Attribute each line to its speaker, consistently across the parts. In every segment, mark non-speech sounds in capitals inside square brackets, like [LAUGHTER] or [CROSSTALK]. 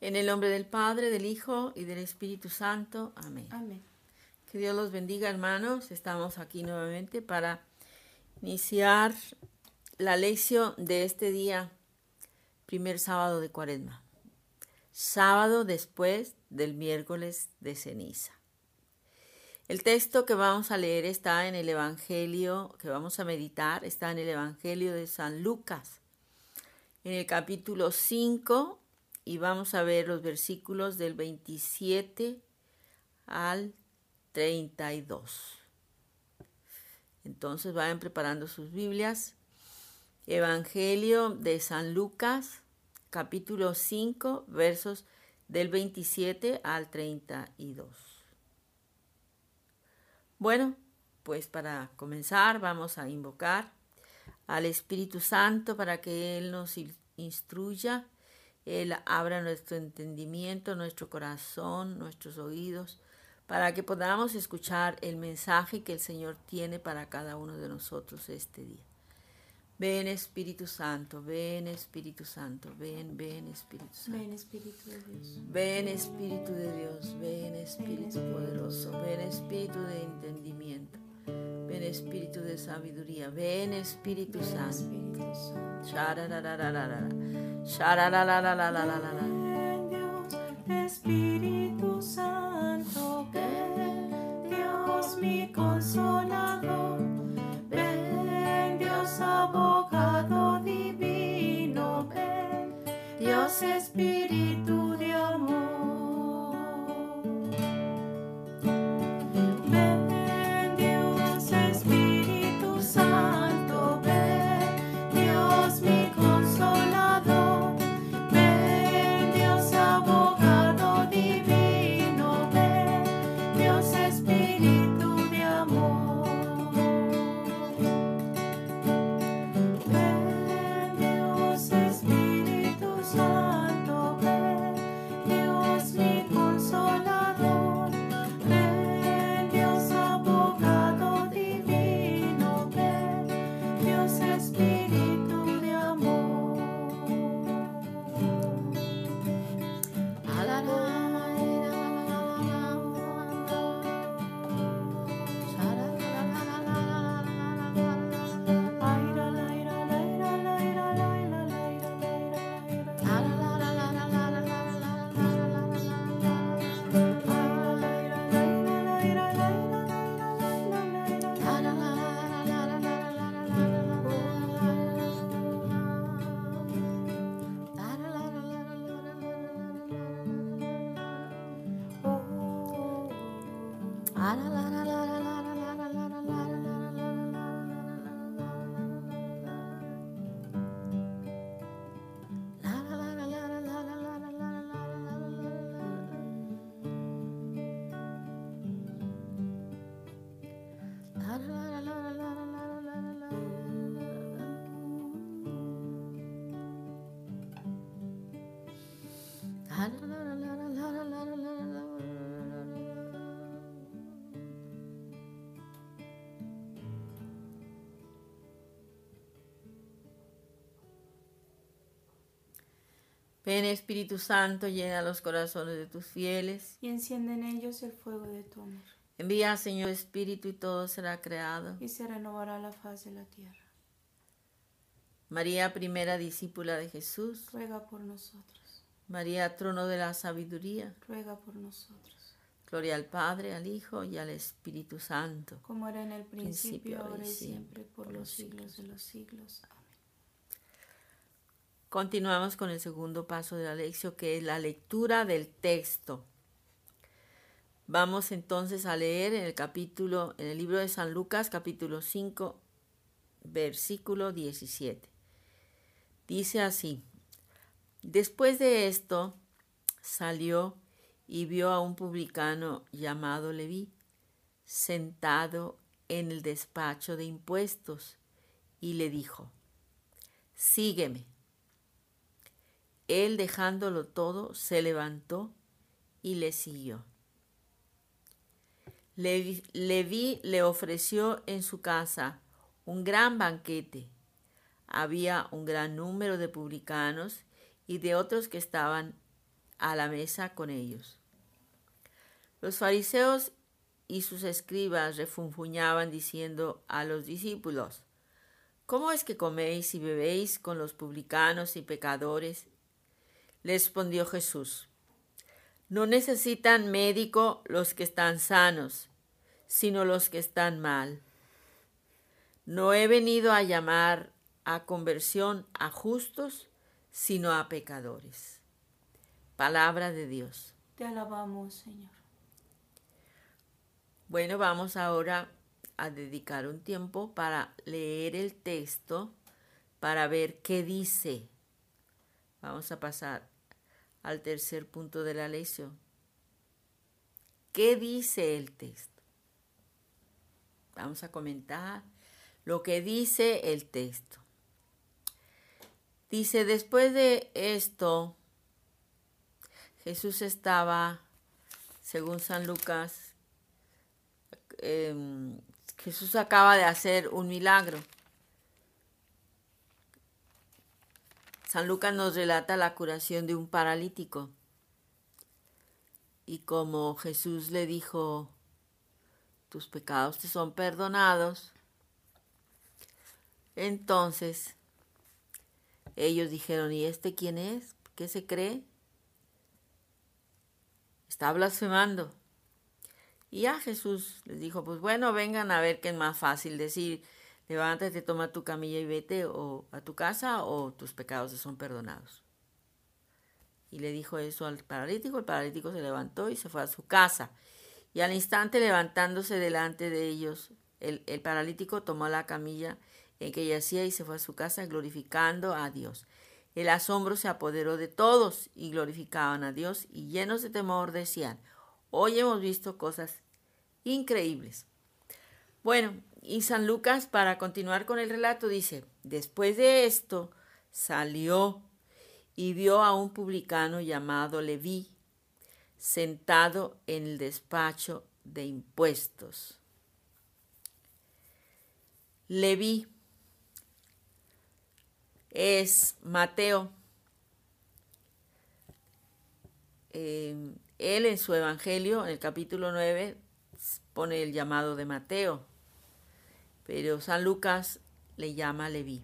Speaker 1: En el nombre del Padre, del Hijo y del Espíritu Santo. Amén.
Speaker 2: Amén.
Speaker 1: Que Dios los bendiga, hermanos. Estamos aquí nuevamente para iniciar la lección de este día, primer sábado de Cuaresma. Sábado después del miércoles de ceniza. El texto que vamos a leer está en el Evangelio, que vamos a meditar, está en el Evangelio de San Lucas, en el capítulo 5, y vamos a ver los versículos del 27 al 32. Entonces vayan preparando sus Biblias. Evangelio de San Lucas, capítulo 5, versos del 27 al 32. Bueno, pues para comenzar vamos a invocar al Espíritu Santo para que Él nos instruya él abra nuestro entendimiento, nuestro corazón, nuestros oídos, para que podamos escuchar el mensaje que el Señor tiene para cada uno de nosotros este día. Ven Espíritu Santo, ven Espíritu Santo, ven, ven Espíritu Santo.
Speaker 2: Ven Espíritu de Dios.
Speaker 1: Ven Espíritu de Dios, ven Espíritu poderoso, ven Espíritu de entendimiento, ven Espíritu de sabiduría, ven Espíritu
Speaker 2: Ven
Speaker 1: Santo.
Speaker 2: Espíritu Santo. Espíritu Santo, ven Dios mi consolador, ven Dios abogado divino, ven. Dios Espíritu Ven Espíritu Santo,
Speaker 1: llena los corazones de tus fieles.
Speaker 2: Y enciende en ellos el fuego de tu amor,
Speaker 1: Envía, Señor Espíritu, y todo será creado.
Speaker 2: y se renovará la faz de la tierra.
Speaker 1: María, primera discípula de Jesús.
Speaker 2: Ruega por nosotros,
Speaker 1: María, trono de la sabiduría.
Speaker 2: ruega por nosotros,
Speaker 1: Gloria al Padre, al Hijo y al Espíritu Santo.
Speaker 2: como era en el
Speaker 1: Principio,
Speaker 2: principio, ahora
Speaker 1: y siempre,
Speaker 2: por los siglos de los siglos.
Speaker 1: Continuamos con el segundo paso de la lección, que es la lectura del texto. Vamos entonces a leer en el capítulo, en el libro de San Lucas, capítulo 5, versículo 17. Dice así: Después de esto salió y vio a un publicano llamado Leví sentado en el despacho de impuestos y le dijo: Sígueme. Él dejándolo todo, se levantó y le siguió. Levi, Leví le ofreció en su casa un gran banquete. Había un gran número de publicanos y de otros que estaban a la mesa con ellos. Los fariseos y sus escribas refunfuñaban diciendo a los discípulos, ¿Cómo es que coméis y bebéis con los publicanos y pecadores? Les respondió Jesús, No necesitan médico los que están sanos, sino los que están mal. No he venido a llamar a conversión a justos, sino a pecadores. Palabra de Dios.
Speaker 2: Te alabamos, Señor.
Speaker 1: Bueno, vamos ahora a dedicar un tiempo para leer el texto, para ver qué dice. Vamos a pasar al tercer punto de la lección. ¿Qué dice el texto? Vamos a comentar lo que dice el texto. Dice, después de esto, Jesús estaba, según San Lucas, eh, Jesús acaba de hacer un milagro. San Lucas nos relata la curación de un paralítico. Y como Jesús le dijo, tus pecados te son perdonados, entonces ellos dijeron, ¿y este quién es? ¿Qué se cree? Está blasfemando. Y ya Jesús les dijo, pues bueno, vengan a ver qué es más fácil decir, levántate, toma tu camilla y vete o a tu casa o tus pecados son perdonados. Y le dijo eso al paralítico, el paralítico se levantó y se fue a su casa. Y al instante levantándose delante de ellos, el, el paralítico tomó la camilla en que yacía y se fue a su casa glorificando a Dios. El asombro se apoderó de todos y glorificaban a Dios y llenos de temor decían, hoy hemos visto cosas increíbles. Bueno, y San Lucas, para continuar con el relato, dice, después de esto salió y vio a un publicano llamado Leví sentado en el despacho de impuestos. Leví es Mateo. Eh, él en su Evangelio, en el capítulo 9, pone el llamado de Mateo, pero San Lucas le llama Leví.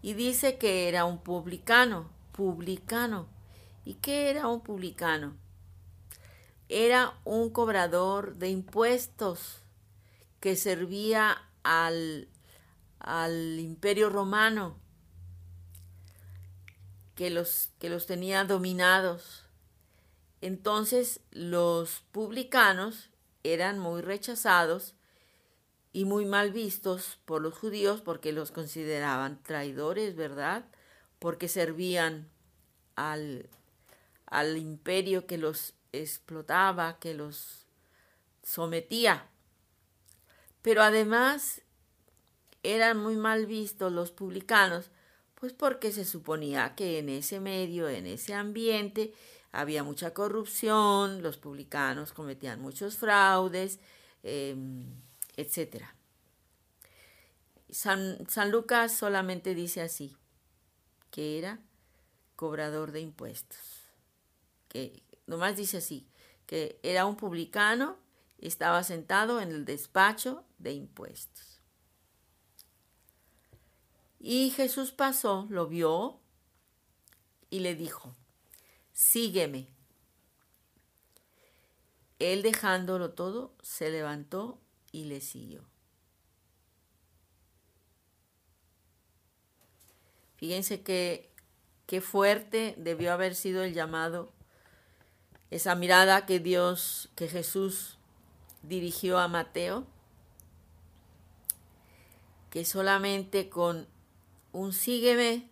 Speaker 1: Y dice que era un publicano, publicano. ¿Y qué era un publicano? Era un cobrador de impuestos que servía al al imperio romano que los, que los tenía dominados. Entonces los publicanos eran muy rechazados y muy mal vistos por los judíos porque los consideraban traidores, ¿verdad? Porque servían al, al imperio que los explotaba, que los sometía. Pero además eran muy mal vistos los publicanos, pues porque se suponía que en ese medio, en ese ambiente, había mucha corrupción, los publicanos cometían muchos fraudes, eh, etc. San, Lucas solamente dice así, que era cobrador de impuestos, que nomás dice así, que era un publicano, estaba sentado en el despacho de impuestos. Y Jesús pasó, lo vio y le dijo, sígueme. Él dejándolo todo, se levantó y le siguió. Fíjense que qué fuerte debió haber sido el llamado, esa mirada que Dios, que Jesús dirigió a Mateo, que solamente con un sígueme,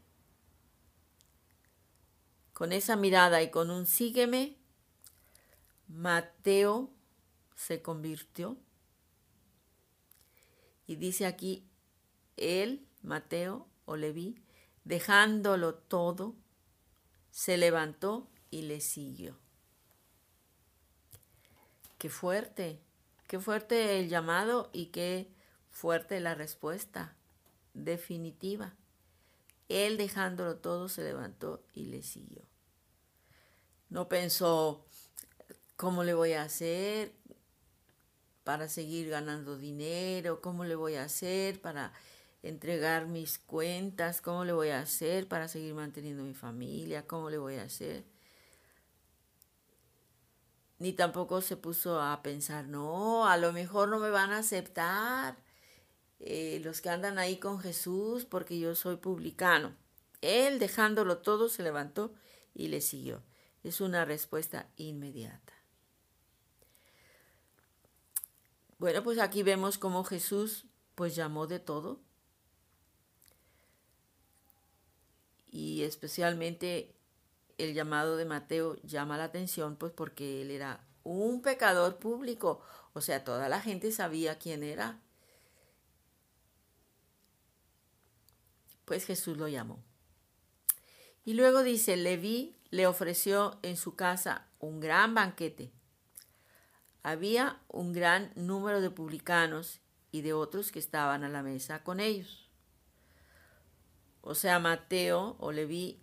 Speaker 1: con esa mirada y con un sígueme, Mateo se convirtió. Y dice aquí, él, Mateo o Leví, dejándolo todo, se levantó y le siguió. Qué fuerte, qué fuerte el llamado y qué fuerte la respuesta definitiva. Él dejándolo todo se levantó y le siguió. No pensó, ¿cómo le voy a hacer para seguir ganando dinero? ¿Cómo le voy a hacer para entregar mis cuentas? ¿Cómo le voy a hacer para seguir manteniendo mi familia? ¿Cómo le voy a hacer? Ni tampoco se puso a pensar, no, a lo mejor no me van a aceptar eh, los que andan ahí con Jesús porque yo soy publicano. Él, dejándolo todo, se levantó y le siguió. Es una respuesta inmediata. Bueno, pues aquí vemos cómo Jesús pues llamó de todo. Y especialmente el llamado de Mateo llama la atención pues porque él era un pecador público, o sea, toda la gente sabía quién era. Pues Jesús lo llamó. Y luego dice, Leví le ofreció en su casa un gran banquete. Había un gran número de publicanos y de otros que estaban a la mesa con ellos. O sea, Mateo o Leví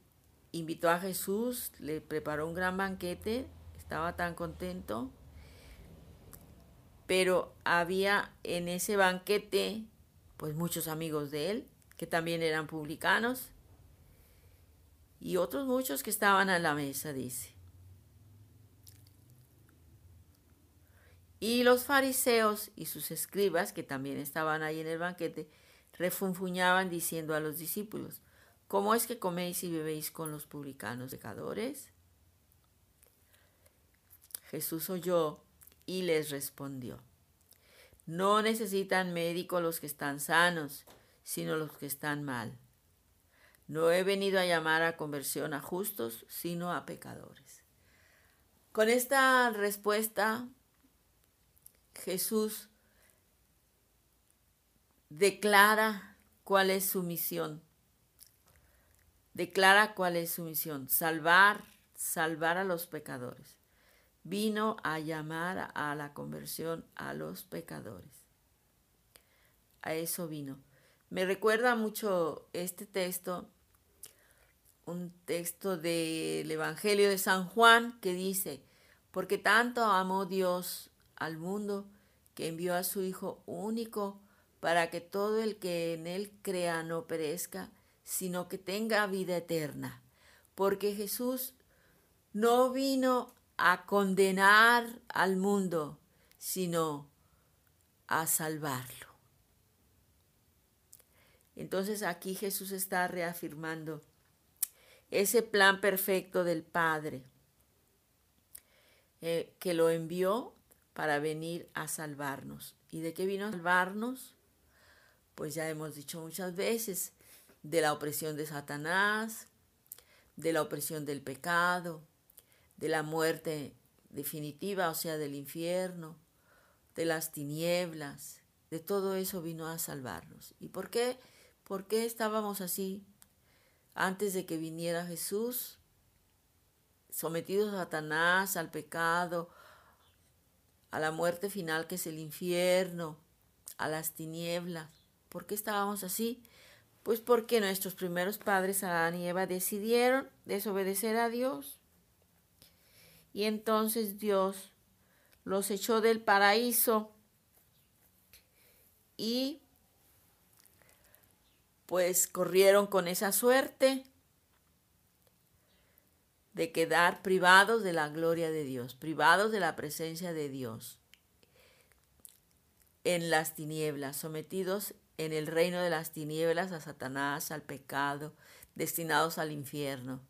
Speaker 1: invitó a Jesús, le preparó un gran banquete, estaba tan contento, pero había en ese banquete pues muchos amigos de él, que también eran publicanos, y otros muchos que estaban a la mesa, dice. Y los fariseos y sus escribas, que también estaban ahí en el banquete, refunfuñaban diciendo a los discípulos, ¿Cómo es que coméis y bebéis con los publicanos pecadores? Jesús oyó y les respondió, No necesitan médico los que están sanos, sino los que están mal. No he venido a llamar a conversión a justos, sino a pecadores. Con esta respuesta, Jesús declara cuál es su misión declara cuál es su misión, salvar, salvar a los pecadores. Vino a llamar a la conversión a los pecadores. A eso vino. Me recuerda mucho este texto, un texto del Evangelio de San Juan que dice, porque tanto amó Dios al mundo que envió a su Hijo único para que todo el que en él crea no perezca, sino que tenga vida eterna. Porque Jesús no vino a condenar al mundo, sino a salvarlo. Entonces aquí Jesús está reafirmando ese plan perfecto del Padre eh, que lo envió para venir a salvarnos. ¿Y de qué vino a salvarnos? Pues ya hemos dicho muchas veces, de la opresión de Satanás, de la opresión del pecado, de la muerte definitiva, o sea, del infierno, de las tinieblas, de todo eso vino a salvarnos. ¿Y por qué? ¿Por qué estábamos así antes de que viniera Jesús? Sometidos a Satanás, al pecado, a la muerte final que es el infierno, a las tinieblas. ¿Por qué estábamos así? Pues porque nuestros primeros padres, Adán y Eva, decidieron desobedecer a Dios. Y entonces Dios los echó del paraíso y pues corrieron con esa suerte de quedar privados de la gloria de Dios, privados de la presencia de Dios, en las tinieblas, sometidos en el reino de las tinieblas a Satanás, al pecado, destinados al infierno.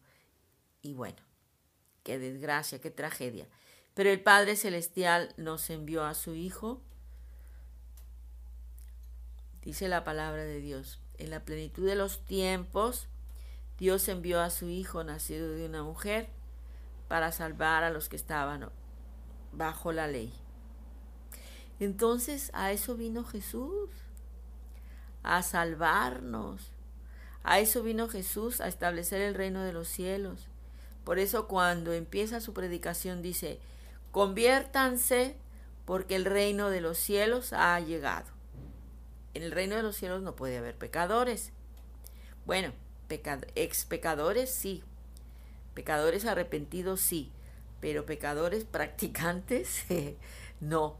Speaker 1: Y bueno, qué desgracia, qué tragedia. Pero el Padre Celestial nos envió a su Hijo, dice la palabra de Dios, en la plenitud de los tiempos, Dios envió a su Hijo nacido de una mujer para salvar a los que estaban bajo la ley. Entonces a eso vino Jesús a salvarnos. A eso vino Jesús, a establecer el reino de los cielos. Por eso cuando empieza su predicación dice, conviértanse porque el reino de los cielos ha llegado. En el reino de los cielos no puede haber pecadores. Bueno, ex pecadores sí. Pecadores arrepentidos sí. pero pecadores practicantes, [LAUGHS] no.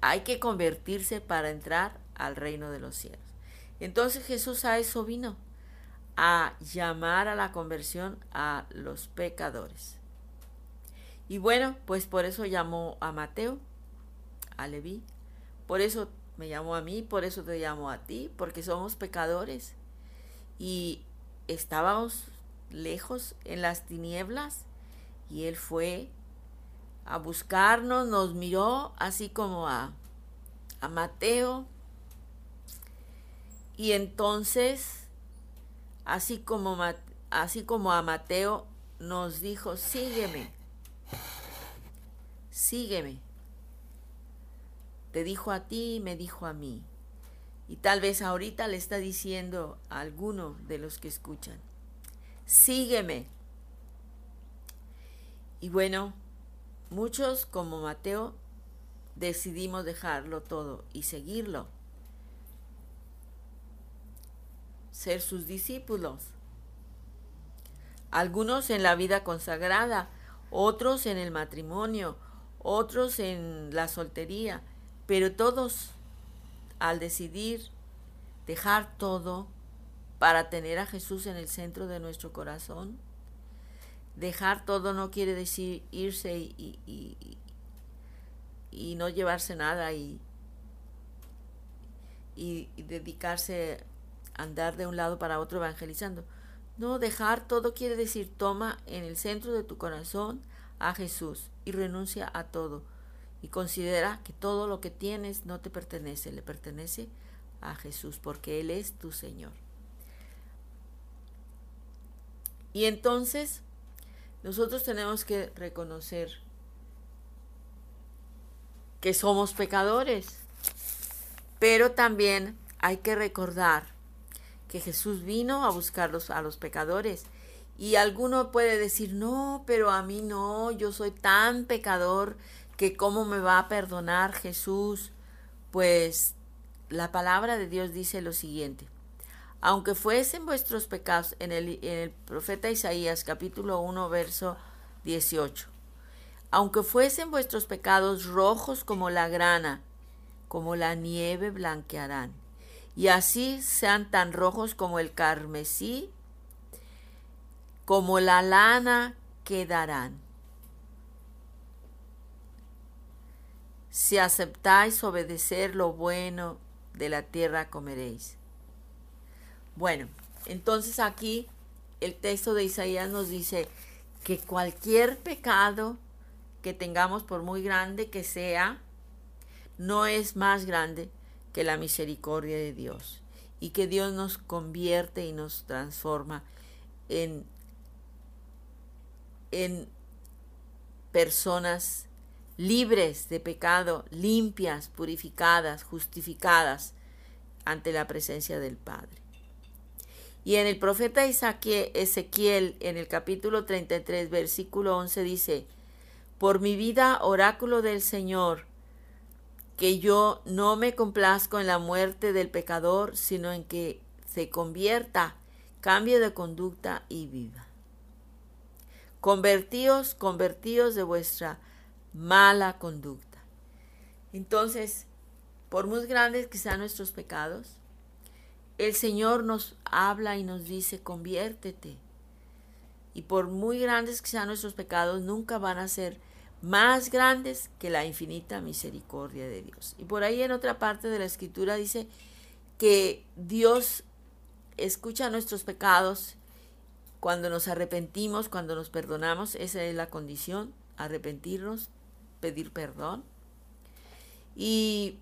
Speaker 1: Hay que convertirse para entrar al reino de los cielos. Entonces Jesús a eso vino, a llamar a la conversión a los pecadores. Y bueno, pues por eso llamó a Mateo, a Leví, por eso me llamó a mí, por eso te llamo a ti, porque somos pecadores. Y estábamos lejos en las tinieblas y Él fue a buscarnos, nos miró así como a, a Mateo. Y entonces, así como, así como a Mateo, nos dijo, sígueme, sígueme. Te dijo a ti, me dijo a mí. Y tal vez ahorita le está diciendo a alguno de los que escuchan, sígueme. Y bueno, muchos como Mateo decidimos dejarlo todo y seguirlo, ser sus discípulos. Algunos en la vida consagrada, otros en el matrimonio, otros en la soltería, pero todos al decidir dejar todo para tener a Jesús en el centro de nuestro corazón, dejar todo no quiere decir irse y, y, no llevarse nada y, y dedicarse andar de un lado para otro evangelizando. No, dejar todo quiere decir toma en el centro de tu corazón a Jesús y renuncia a todo y considera que todo lo que tienes no te pertenece, le pertenece a Jesús porque Él es tu Señor. Y entonces nosotros tenemos que reconocer que somos pecadores, pero también hay que recordar que Jesús vino a buscarlos a los pecadores. Y alguno puede decir, no, pero a mí no, yo soy tan pecador que cómo me va a perdonar Jesús, pues la palabra de Dios dice lo siguiente. Aunque fuesen vuestros pecados, en el, en el profeta Isaías capítulo 1, verso 18, aunque fuesen vuestros pecados rojos como la grana, como la nieve blanquearán, y así sean tan rojos como el carmesí, como la lana quedarán. Si aceptáis obedecer lo bueno de la tierra comeréis. Bueno, entonces aquí el texto de Isaías nos dice que cualquier pecado que tengamos, por muy grande que sea, no es más grande que la misericordia de Dios y que Dios nos convierte y nos transforma en, en personas libres de pecado, limpias, purificadas, justificadas ante la presencia del Padre. Y en el profeta Ezequiel, en el capítulo 33, versículo 11, dice, Por mi vida, oráculo del Señor, que yo no me complazco en la muerte del pecador, sino en que se convierta, cambie de conducta y viva. Convertíos, convertíos de vuestra mala conducta. Entonces, por muy grandes que sean nuestros pecados, el Señor nos habla y nos dice, conviértete. Y por muy grandes que sean nuestros pecados, nunca van a ser más grandes que la infinita misericordia de Dios. Y por ahí en otra parte de la escritura dice que Dios escucha nuestros pecados cuando nos arrepentimos, cuando nos perdonamos, esa es la condición, arrepentirnos, pedir perdón. Y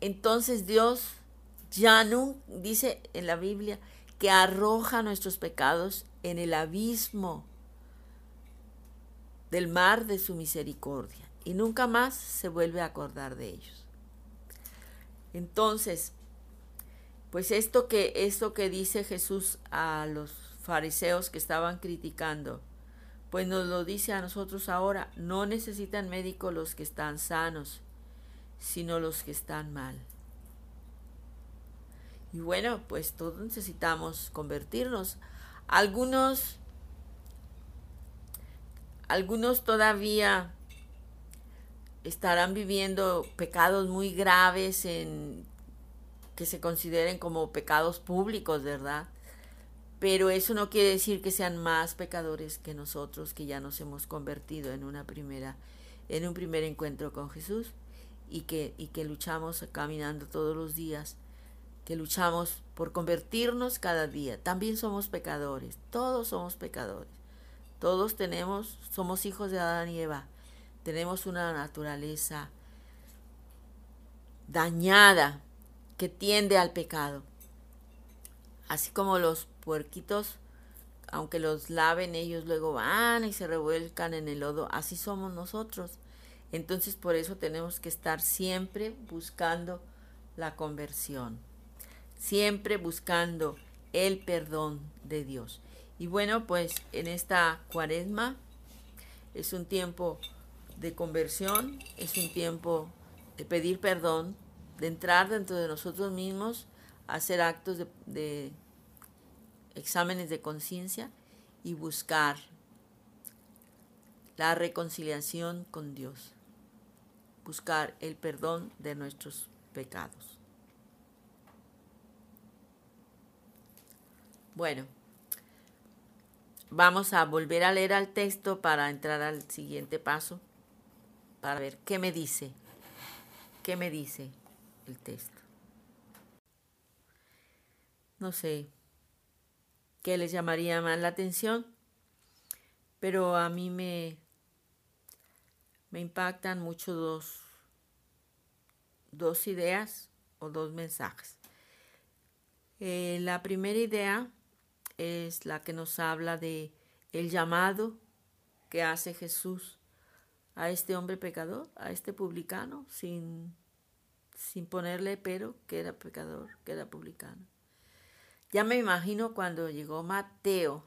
Speaker 1: entonces Dios ya no dice en la Biblia que arroja nuestros pecados en el abismo del mar de su misericordia y nunca más se vuelve a acordar de ellos. Entonces, pues esto que esto que dice Jesús a los fariseos que estaban criticando, pues nos lo dice a nosotros ahora, no necesitan médico los que están sanos, sino los que están mal. Y bueno, pues todos necesitamos convertirnos. Algunos algunos todavía estarán viviendo pecados muy graves en que se consideren como pecados públicos, ¿verdad? Pero eso no quiere decir que sean más pecadores que nosotros que ya nos hemos convertido en una primera en un primer encuentro con Jesús y que y que luchamos caminando todos los días, que luchamos por convertirnos cada día. También somos pecadores, todos somos pecadores. Todos tenemos somos hijos de Adán y Eva. Tenemos una naturaleza dañada que tiende al pecado. Así como los puerquitos, aunque los laven, ellos luego van y se revuelcan en el lodo. Así somos nosotros. Entonces por eso tenemos que estar siempre buscando la conversión. Siempre buscando el perdón de Dios. Y bueno, pues en esta cuaresma es un tiempo de conversión, es un tiempo de pedir perdón, de entrar dentro de nosotros mismos, hacer actos de, de exámenes de conciencia y buscar la reconciliación con Dios, buscar el perdón de nuestros pecados. Bueno, vamos a volver a leer al texto para entrar al siguiente paso, para ver qué me dice, qué me dice el texto. No sé qué les llamaría más la atención, pero a mí me, me impactan mucho dos, dos ideas o dos mensajes. Eh, la primera idea es la que nos habla de el llamado que hace Jesús a este hombre pecador, a este publicano, sin sin ponerle pero que era pecador, que era publicano. Ya me imagino cuando llegó Mateo.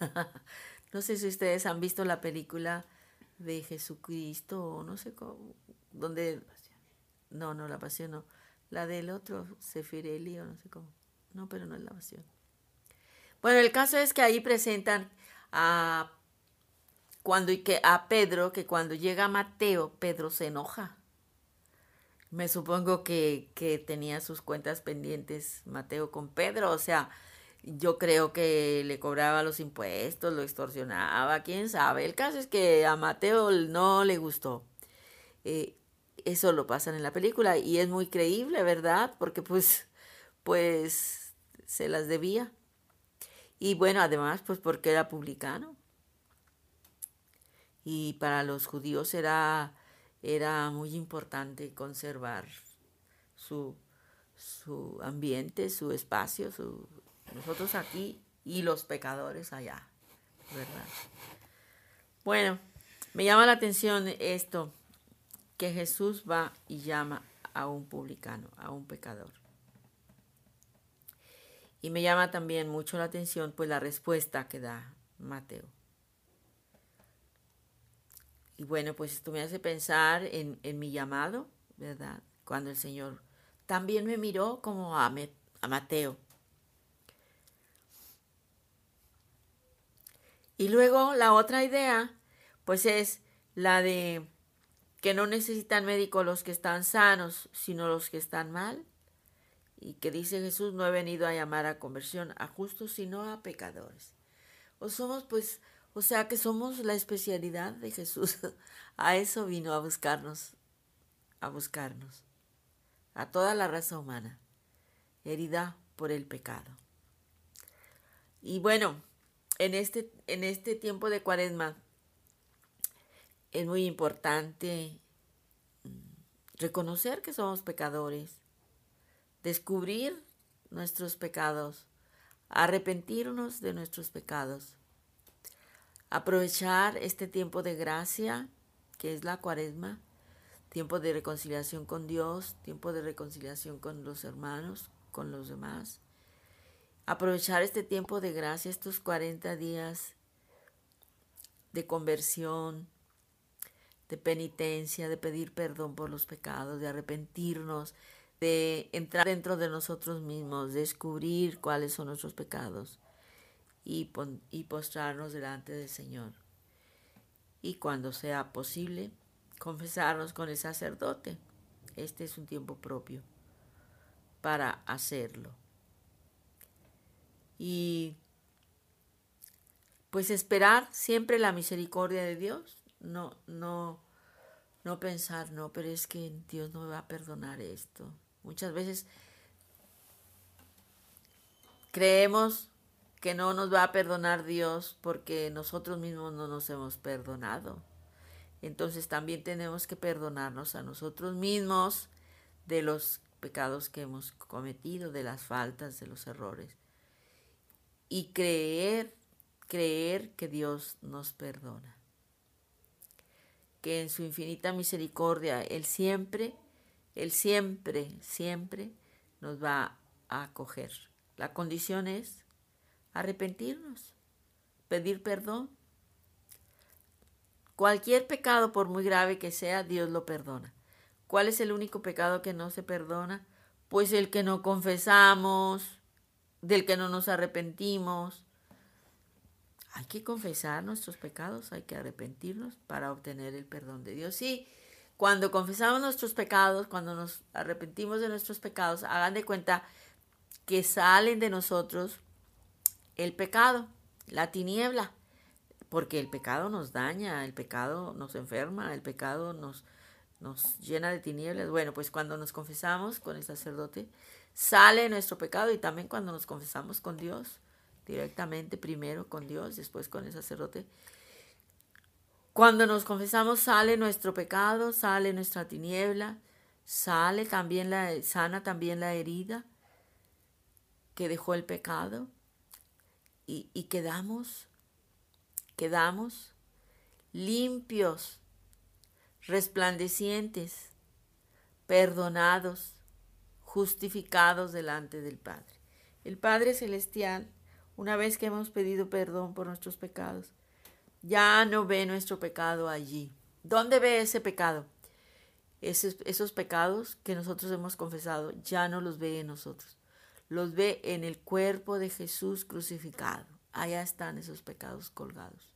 Speaker 1: [LAUGHS] no sé si ustedes han visto la película de Jesucristo o no sé cómo, donde... No, no, la pasión no. La del otro, Sefireli o no sé cómo. No, pero no es la pasión. Bueno, el caso es que ahí presentan a cuando que a Pedro que cuando llega Mateo, Pedro se enoja me supongo que, que tenía sus cuentas pendientes Mateo con Pedro, o sea, yo creo que le cobraba los impuestos, lo extorsionaba, quién sabe. El caso es que a Mateo no le gustó. Eh, eso lo pasan en la película y es muy creíble, ¿verdad? Porque pues, pues se las debía. Y bueno, además, pues porque era publicano. Y para los judíos era era muy importante conservar su, su ambiente, su espacio, nosotros aquí y los pecadores allá, ¿verdad? Bueno, me llama la atención esto, que Jesús va y llama a un publicano, a un pecador. Y me llama también mucho la atención pues la respuesta que da Mateo. Y bueno, pues esto me hace pensar en, mi llamado, ¿verdad? Cuando el Señor también me miró como a, a Mateo. Y luego la otra idea, pues es la de que no necesitan médico los que están sanos, sino los que están mal. Y que dice Jesús, no he venido a llamar a conversión a justos, sino a pecadores. O somos pues o sea que somos la especialidad de Jesús. [LAUGHS] A eso vino a buscarnos, a buscarnos, a toda la raza humana, herida por el pecado. Y bueno, en este, en este tiempo de cuaresma es muy importante reconocer que somos pecadores, descubrir nuestros pecados, arrepentirnos de nuestros pecados aprovechar este tiempo de gracia, que es la cuaresma, tiempo de reconciliación con Dios, tiempo de reconciliación con los hermanos, con los demás. Aprovechar este tiempo de gracia, estos 40 días de conversión, de penitencia, de pedir perdón por los pecados, de arrepentirnos, de entrar dentro de nosotros mismos, descubrir cuáles son nuestros pecados y, postrarnos delante del Señor. y cuando sea posible, confesarnos con el sacerdote. Este es un tiempo propio para hacerlo. Y pues esperar siempre la misericordia de Dios, no, no, no pensar, no, pero es que Dios no me va a perdonar esto. Muchas veces creemos que no nos va a perdonar Dios porque nosotros mismos no nos hemos perdonado. Entonces también tenemos que perdonarnos a nosotros mismos de los pecados que hemos cometido, de las faltas, de los errores. Y creer, creer que Dios nos perdona. Que en su infinita misericordia Él siempre, Él siempre, siempre nos va a acoger. La condición es arrepentirnos, pedir perdón. Cualquier pecado, por muy grave que sea, Dios lo perdona. ¿Cuál es el único pecado que no se perdona? Pues el que no confesamos, del que no nos arrepentimos. Hay que confesar nuestros pecados, hay que arrepentirnos para obtener el perdón de Dios. Sí, cuando confesamos nuestros pecados, cuando nos arrepentimos de nuestros pecados, hagan de cuenta que salen de nosotros el pecado, la tiniebla, porque el pecado nos daña, el pecado nos enferma, el pecado nos, nos llena de tinieblas. Bueno, pues cuando nos confesamos con el sacerdote, sale nuestro pecado y también cuando nos confesamos con Dios, directamente primero con Dios, después con el sacerdote. Cuando nos confesamos sale nuestro pecado, sale nuestra tiniebla, sale también la sana también la herida que dejó el pecado y, y quedamos quedamos limpios resplandecientes, perdonados, justificados delante del Padre. El Padre Celestial, una vez que hemos pedido perdón por nuestros pecados, ya no ve nuestro pecado allí. ¿Dónde ve ese pecado? Esos, pecados que nosotros hemos confesado, ya no los ve en nosotros. Los ve en el cuerpo de Jesús crucificado. Allá están esos pecados colgados.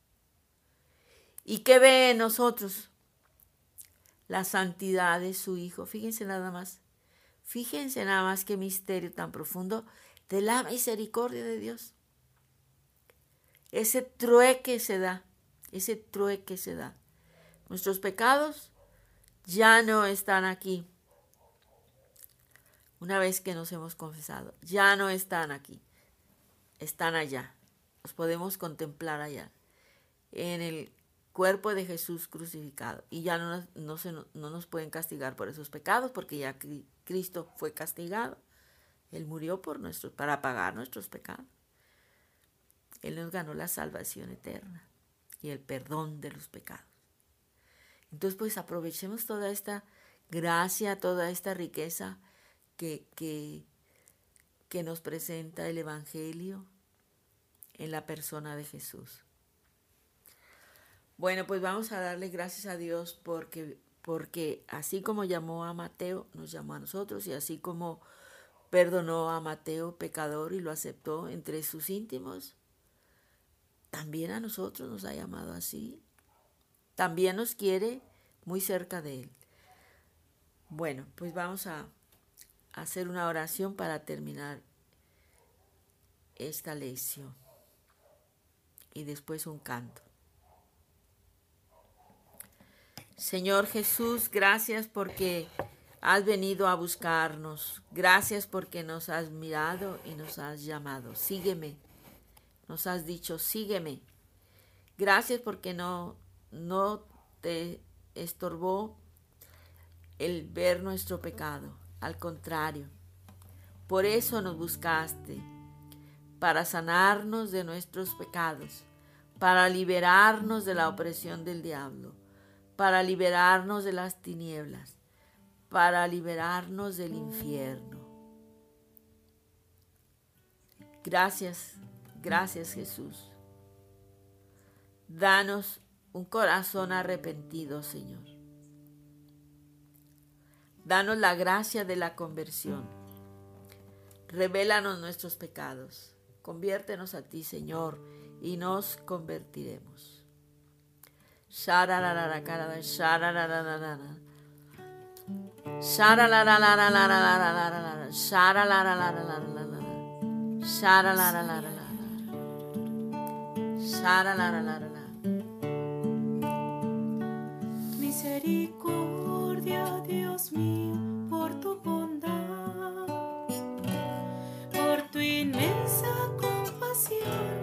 Speaker 1: ¿Y qué ve en nosotros? la santidad de su Hijo. Fíjense nada más. Fíjense nada más qué misterio tan profundo de la misericordia de Dios. Ese trueque se da, ese trueque se da. Nuestros pecados ya no están aquí. Una vez que nos hemos confesado, ya no están aquí, están allá. Los podemos contemplar allá, en el cuerpo de Jesús crucificado. Y ya no, no, se, no nos pueden castigar por esos pecados porque ya Cristo fue castigado. Él murió por para pagar nuestros pecados. Él nos ganó la salvación eterna y el perdón de los pecados. Entonces, pues aprovechemos toda esta gracia, toda esta riqueza que, que, nos presenta el Evangelio en la persona de Jesús. Bueno, pues vamos a darle gracias a Dios porque, porque así como llamó a Mateo, nos llamó a nosotros y así como perdonó a Mateo pecador y lo aceptó entre sus íntimos, también a nosotros nos ha llamado así. También nos quiere muy cerca de Él. Bueno, pues vamos a hacer una oración para terminar esta lección y después un canto. Señor Jesús, gracias porque has venido a buscarnos. Gracias porque nos has mirado y nos has llamado. Sígueme. Nos has dicho, sígueme. Gracias porque no, no te estorbó el ver nuestro pecado. Al contrario, por eso nos buscaste, para sanarnos de nuestros pecados, para liberarnos de la opresión del diablo para liberarnos de las tinieblas, para liberarnos del infierno. Gracias, Gracias Jesús. Danos un corazón arrepentido, Señor. Danos la gracia de la conversión. Revélanos nuestros pecados. Conviértenos a ti, Señor, y nos convertiremos. Sara.
Speaker 2: Misericordia, Dios mío, por tu bondad, por tu inmensa compasión.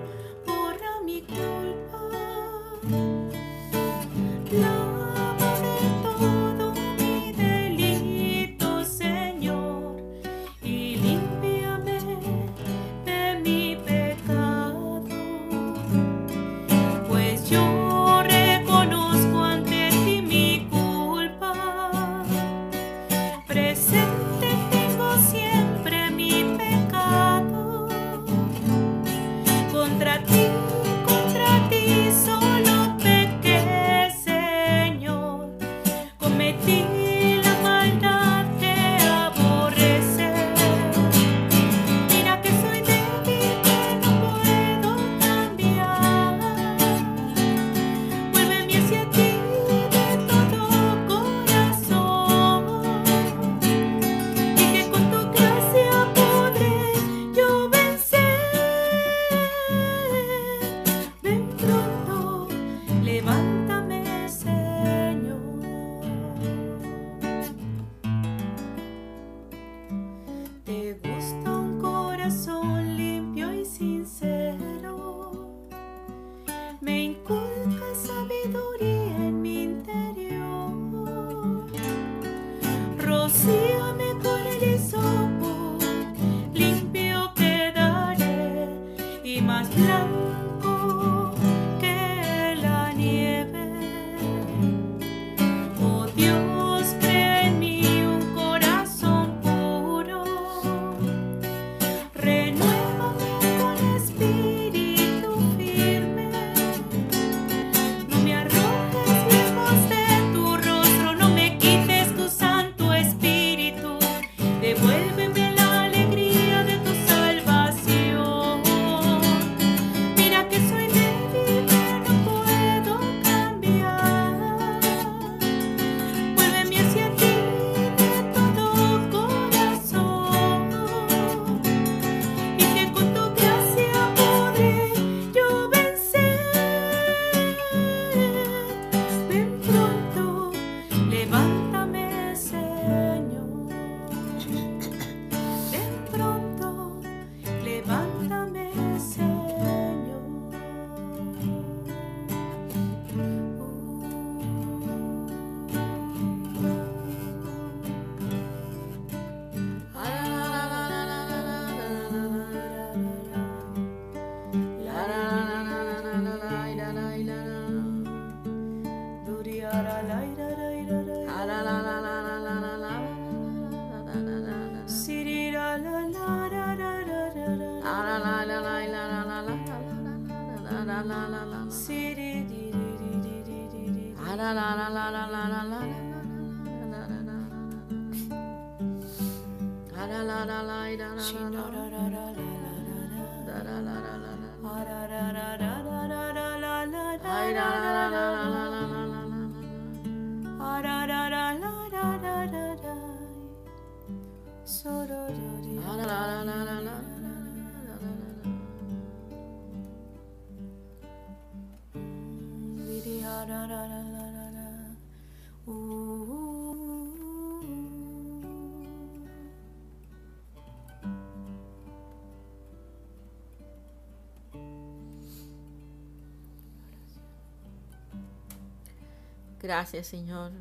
Speaker 1: Gracias Señor,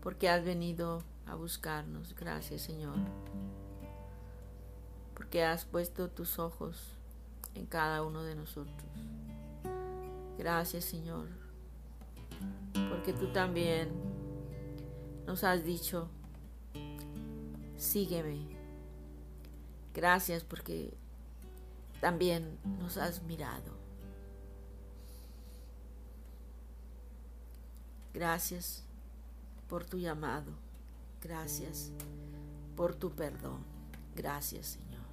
Speaker 1: porque has venido a buscarnos. Gracias Señor, porque has puesto tus ojos en cada uno de nosotros. Gracias Señor, porque tú también nos has dicho, sígueme. Gracias porque también nos has mirado. Gracias por tu llamado. Gracias por tu perdón. Gracias, Señor.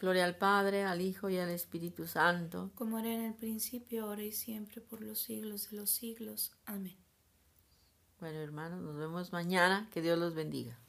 Speaker 1: Gloria al Padre, al Hijo y al Espíritu Santo.
Speaker 2: Como era en el principio, ahora y siempre, por los siglos de los siglos. Amén.
Speaker 1: Bueno, hermanos, nos vemos mañana. Que Dios los bendiga.